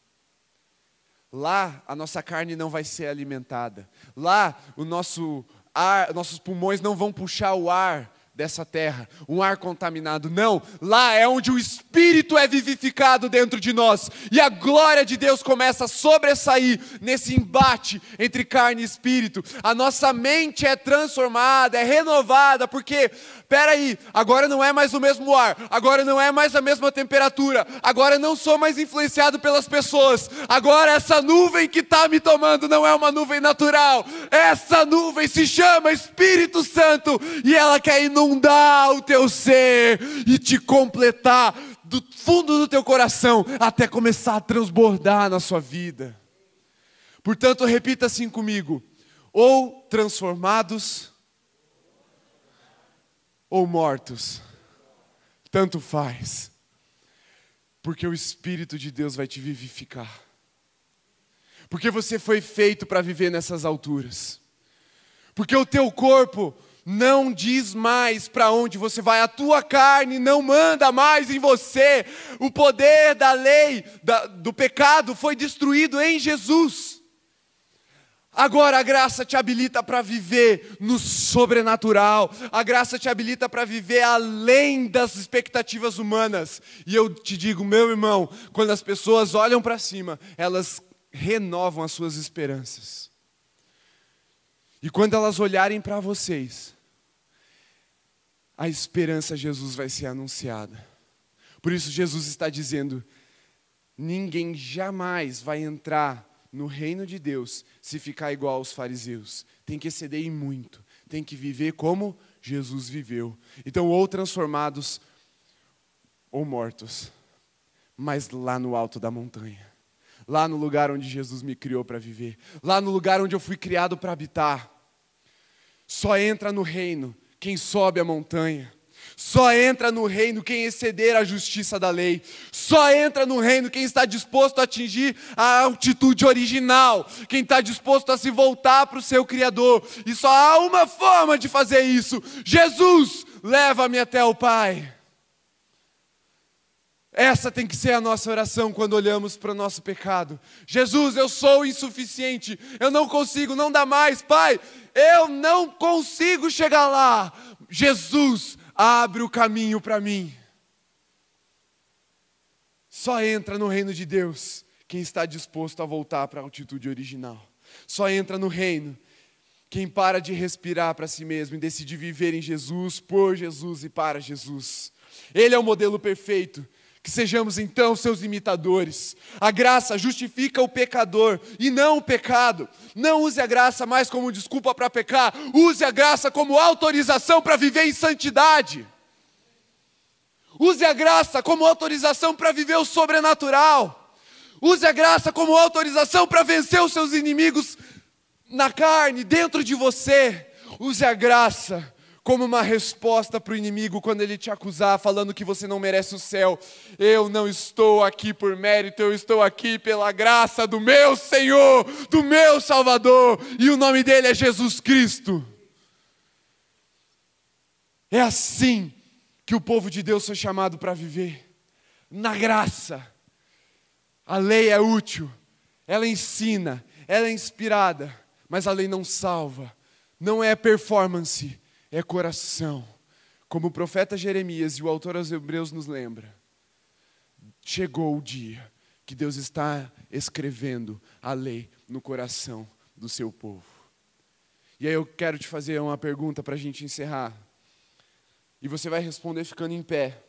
Speaker 1: Lá, a nossa carne não vai ser alimentada. Lá, o nosso ar, nossos pulmões não vão puxar o ar dessa terra, um ar contaminado. Não, lá é onde o Espírito é vivificado dentro de nós e a glória de Deus começa a sobressair nesse embate entre carne e espírito. A nossa mente é transformada, é renovada, porque, peraí, agora não é mais o mesmo ar, agora não é mais a mesma temperatura, agora não sou mais influenciado pelas pessoas, agora essa nuvem que está me tomando não é uma nuvem natural, essa nuvem se chama Espírito Santo e ela quer inundar o teu ser e te completar do fundo do teu coração até começar a transbordar na sua vida. Portanto, repita assim comigo: ou transformados ou mortos, tanto faz, porque o Espírito de Deus vai te vivificar, porque você foi feito para viver nessas alturas, porque o teu corpo não diz mais para onde você vai, a tua carne não manda mais em você, o poder da lei, da, do pecado foi destruído em Jesus. Agora a graça te habilita para viver no sobrenatural, a graça te habilita para viver além das expectativas humanas. E eu te digo, meu irmão, quando as pessoas olham para cima, elas renovam as suas esperanças. E quando elas olharem para vocês, a esperança Jesus vai ser anunciada. Por isso Jesus está dizendo: ninguém jamais vai entrar no reino de Deus se ficar igual aos fariseus. Tem que exceder em muito. Tem que viver como Jesus viveu. Então, ou transformados ou mortos, mas lá no alto da montanha. Lá no lugar onde Jesus me criou para viver. Lá no lugar onde eu fui criado para habitar. Só entra no reino quem sobe a montanha. Só entra no reino quem exceder a justiça da lei. Só entra no reino quem está disposto a atingir a altitude original. Quem está disposto a se voltar para o seu Criador. E só há uma forma de fazer isso: Jesus, leva-me até o Pai. Essa tem que ser a nossa oração quando olhamos para o nosso pecado. Jesus, eu sou insuficiente, eu não consigo, não dá mais, Pai, eu não consigo chegar lá. Jesus, abre o caminho para mim. Só entra no reino de Deus quem está disposto a voltar para a altitude original. Só entra no reino quem para de respirar para si mesmo e decide viver em Jesus, por Jesus e para Jesus. Ele é o modelo perfeito. Que sejamos então seus imitadores. A graça justifica o pecador e não o pecado. Não use a graça mais como desculpa para pecar, use a graça como autorização para viver em santidade. Use a graça como autorização para viver o sobrenatural. Use a graça como autorização para vencer os seus inimigos na carne, dentro de você. Use a graça como uma resposta para o inimigo quando ele te acusar, falando que você não merece o céu. Eu não estou aqui por mérito, eu estou aqui pela graça do meu Senhor, do meu Salvador, e o nome dele é Jesus Cristo. É assim que o povo de Deus foi chamado para viver, na graça. A lei é útil, ela ensina, ela é inspirada, mas a lei não salva, não é performance é coração. Como o profeta Jeremias e o autor aos Hebreus nos lembra, chegou o dia que Deus está escrevendo a lei no coração do seu povo. E aí eu quero te fazer uma pergunta para a gente encerrar. E você vai responder ficando em pé.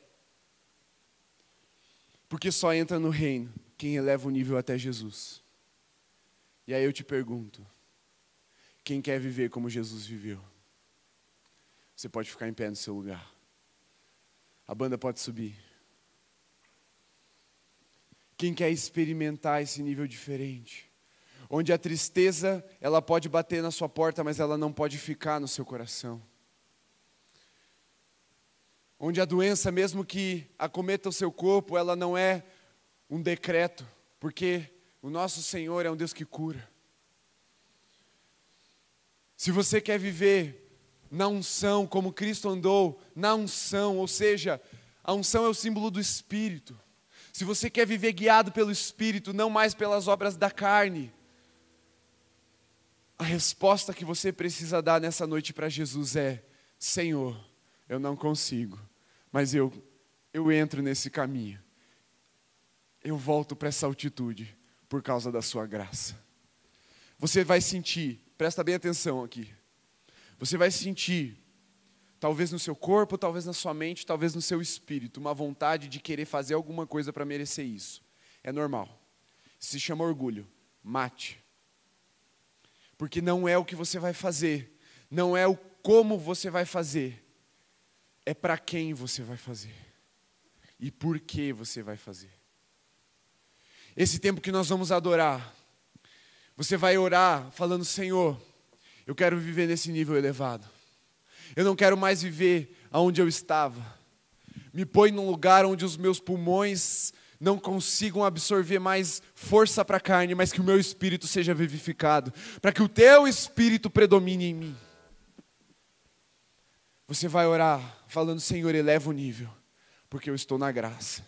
Speaker 1: Porque só entra no reino quem eleva o nível até Jesus. E aí eu te pergunto: quem quer viver como Jesus viveu? Você pode ficar em pé no seu lugar. A banda pode subir. Quem quer experimentar esse nível diferente? Onde a tristeza, ela pode bater na sua porta, mas ela não pode ficar no seu coração. Onde a doença, mesmo que acometa o seu corpo, ela não é um decreto, porque o nosso Senhor é um Deus que cura. Se você quer viver na unção, como Cristo andou na unção, ou seja, a unção é o símbolo do Espírito. Se você quer viver guiado pelo Espírito, não mais pelas obras da carne, a resposta que você precisa dar nessa noite para Jesus é: Senhor, eu não consigo, mas eu, eu entro nesse caminho, eu volto para essa altitude por causa da Sua graça. Você vai sentir, presta bem atenção aqui. Você vai sentir, talvez no seu corpo, talvez na sua mente, talvez no seu espírito, uma vontade de querer fazer alguma coisa para merecer isso. É normal. Se chama orgulho. Mate. Porque não é o que você vai fazer, não é o como você vai fazer, é para quem você vai fazer e por que você vai fazer. Esse tempo que nós vamos adorar, você vai orar falando: Senhor, eu quero viver nesse nível elevado. Eu não quero mais viver aonde eu estava. Me põe num lugar onde os meus pulmões não consigam absorver mais força para a carne, mas que o meu espírito seja vivificado, para que o teu espírito predomine em mim. Você vai orar falando: Senhor, eleva o nível, porque eu estou na graça.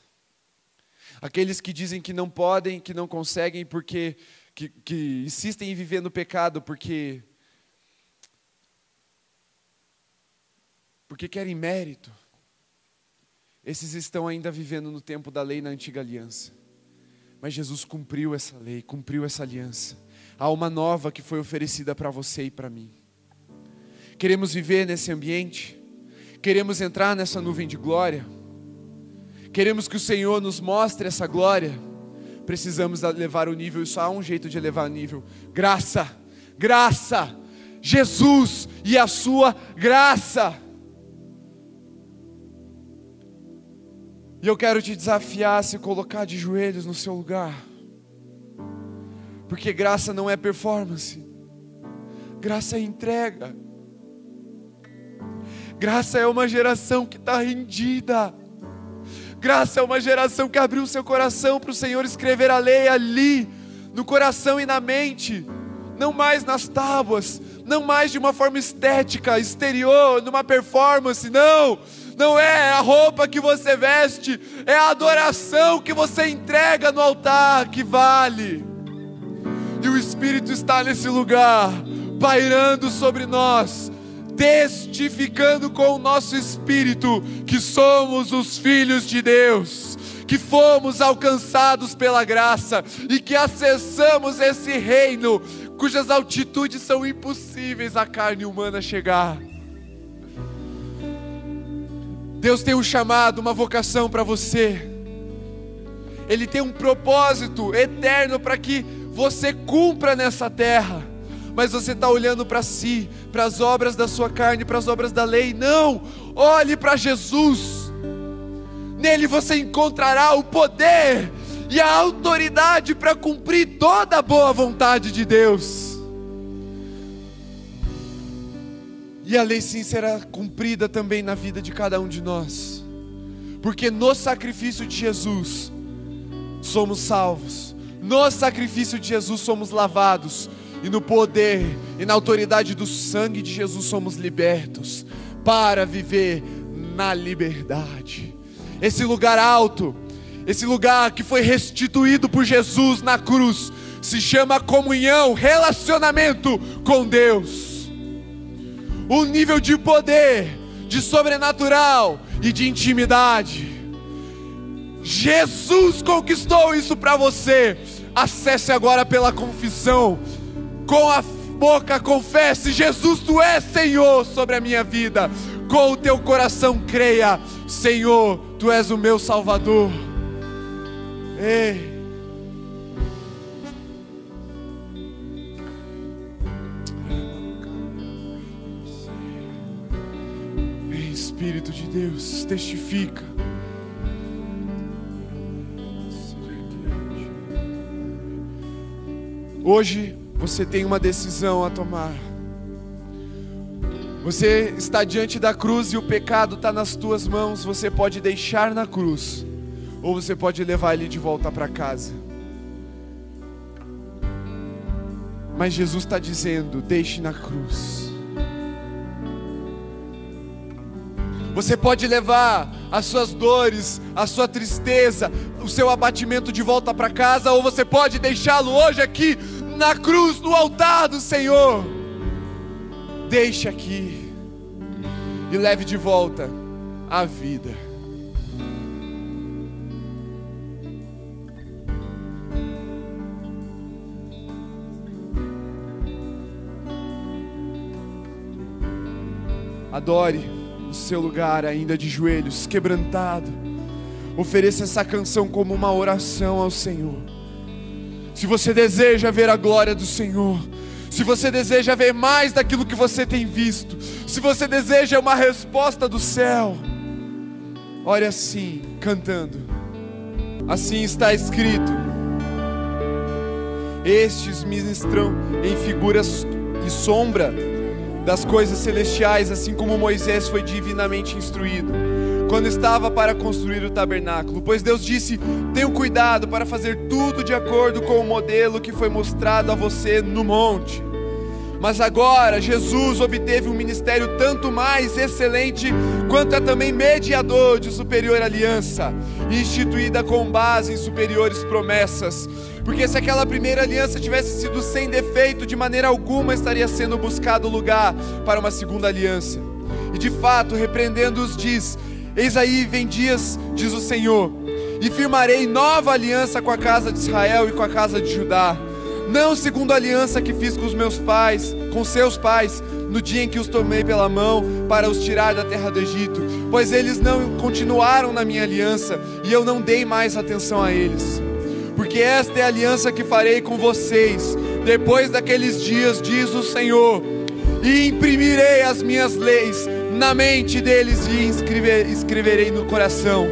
Speaker 1: Aqueles que dizem que não podem, que não conseguem, porque que, que insistem em viver no pecado porque porque querem mérito, esses estão ainda vivendo no tempo da lei na antiga aliança. Mas Jesus cumpriu essa lei, cumpriu essa aliança. Há uma nova que foi oferecida para você e para mim. Queremos viver nesse ambiente? Queremos entrar nessa nuvem de glória? Queremos que o Senhor nos mostre essa glória? Precisamos elevar o nível, e só há um jeito de elevar o nível: graça, graça, Jesus e a sua graça. E eu quero te desafiar a se colocar de joelhos no seu lugar. Porque graça não é performance. Graça é entrega. Graça é uma geração que está rendida. Graça é uma geração que abriu seu coração para o Senhor escrever a lei ali, no coração e na mente, não mais nas tábuas, não mais de uma forma estética, exterior, numa performance, não não é a roupa que você veste, é a adoração que você entrega no altar que vale. E o Espírito está nesse lugar, pairando sobre nós, testificando com o nosso espírito que somos os filhos de Deus, que fomos alcançados pela graça e que acessamos esse reino cujas altitudes são impossíveis à carne humana chegar. Deus tem um chamado, uma vocação para você. Ele tem um propósito eterno para que você cumpra nessa terra. Mas você está olhando para si, para as obras da sua carne, para as obras da lei. Não! Olhe para Jesus. Nele você encontrará o poder e a autoridade para cumprir toda a boa vontade de Deus. E a lei sim será cumprida também na vida de cada um de nós. Porque no sacrifício de Jesus somos salvos. No sacrifício de Jesus somos lavados. E no poder e na autoridade do sangue de Jesus somos libertos para viver na liberdade. Esse lugar alto, esse lugar que foi restituído por Jesus na cruz, se chama comunhão, relacionamento com Deus um nível de poder, de sobrenatural e de intimidade. Jesus conquistou isso para você. Acesse agora pela confissão. Com a boca confesse: Jesus, tu és Senhor sobre a minha vida. Com o teu coração creia: Senhor, tu és o meu Salvador. Ei. Espírito de Deus testifica. Hoje você tem uma decisão a tomar. Você está diante da cruz e o pecado está nas tuas mãos. Você pode deixar na cruz, ou você pode levar ele de volta para casa. Mas Jesus está dizendo: deixe na cruz. Você pode levar as suas dores, a sua tristeza, o seu abatimento de volta para casa, ou você pode deixá-lo hoje aqui na cruz, no altar do Senhor. Deixe aqui e leve de volta a vida. Adore seu lugar, ainda de joelhos, quebrantado. Ofereça essa canção como uma oração ao Senhor. Se você deseja ver a glória do Senhor, se você deseja ver mais daquilo que você tem visto, se você deseja uma resposta do céu, ore assim, cantando. Assim está escrito: Estes ministram em figuras e sombra das coisas celestiais, assim como Moisés foi divinamente instruído, quando estava para construir o tabernáculo. Pois Deus disse: Tenha cuidado para fazer tudo de acordo com o modelo que foi mostrado a você no monte. Mas agora Jesus obteve um ministério tanto mais excelente quanto é também mediador de superior aliança, instituída com base em superiores promessas. Porque se aquela primeira aliança tivesse sido sem defeito, de maneira alguma estaria sendo buscado lugar para uma segunda aliança. E de fato, repreendendo-os, diz: Eis aí vem dias, diz o Senhor, e firmarei nova aliança com a casa de Israel e com a casa de Judá. Não segundo a aliança que fiz com os meus pais, com seus pais, no dia em que os tomei pela mão para os tirar da terra do Egito, pois eles não continuaram na minha aliança e eu não dei mais atenção a eles. Porque esta é a aliança que farei com vocês depois daqueles dias, diz o Senhor, e imprimirei as minhas leis na mente deles e escrever, escreverei no coração.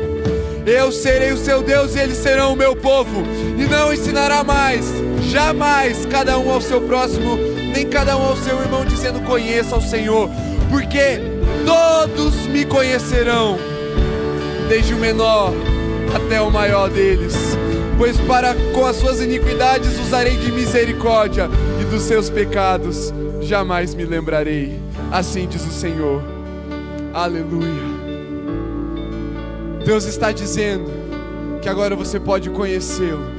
Speaker 1: Eu serei o seu Deus e eles serão o meu povo, e não ensinará mais, jamais, cada um ao seu próximo, nem cada um ao seu irmão, dizendo: Conheça o Senhor, porque todos me conhecerão, desde o menor até o maior deles. Pois para com as suas iniquidades usarei de misericórdia, e dos seus pecados jamais me lembrarei. Assim diz o Senhor. Aleluia. Deus está dizendo que agora você pode conhecê-lo.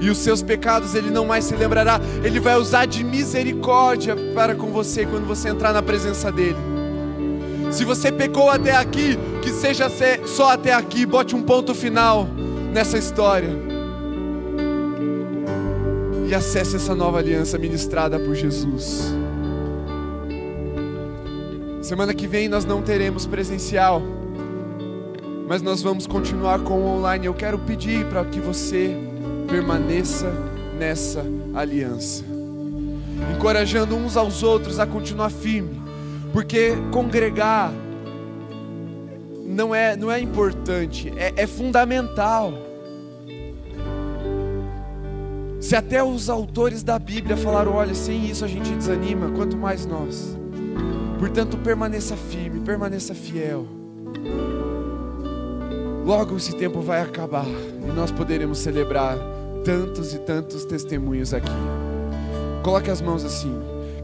Speaker 1: E os seus pecados ele não mais se lembrará. Ele vai usar de misericórdia para com você quando você entrar na presença dele. Se você pecou até aqui, que seja só até aqui, bote um ponto final nessa história. E acesse essa nova aliança ministrada por Jesus. Semana que vem nós não teremos presencial, mas nós vamos continuar com o online. Eu quero pedir para que você permaneça nessa aliança, encorajando uns aos outros a continuar firme, porque congregar não é, não é importante, é, é fundamental. Se até os autores da Bíblia falaram: olha, sem isso a gente desanima, quanto mais nós. Portanto, permaneça firme, permaneça fiel. Logo esse tempo vai acabar e nós poderemos celebrar tantos e tantos testemunhos aqui. Coloque as mãos assim.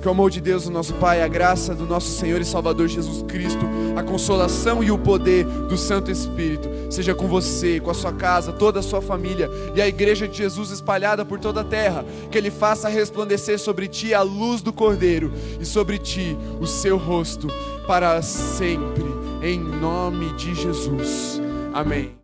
Speaker 1: Que o amor de Deus, o nosso Pai, a graça do nosso Senhor e Salvador Jesus Cristo, a consolação e o poder do Santo Espírito seja com você, com a sua casa, toda a sua família e a igreja de Jesus espalhada por toda a terra. Que Ele faça resplandecer sobre ti a luz do Cordeiro e sobre ti o seu rosto para sempre, em nome de Jesus. Amém.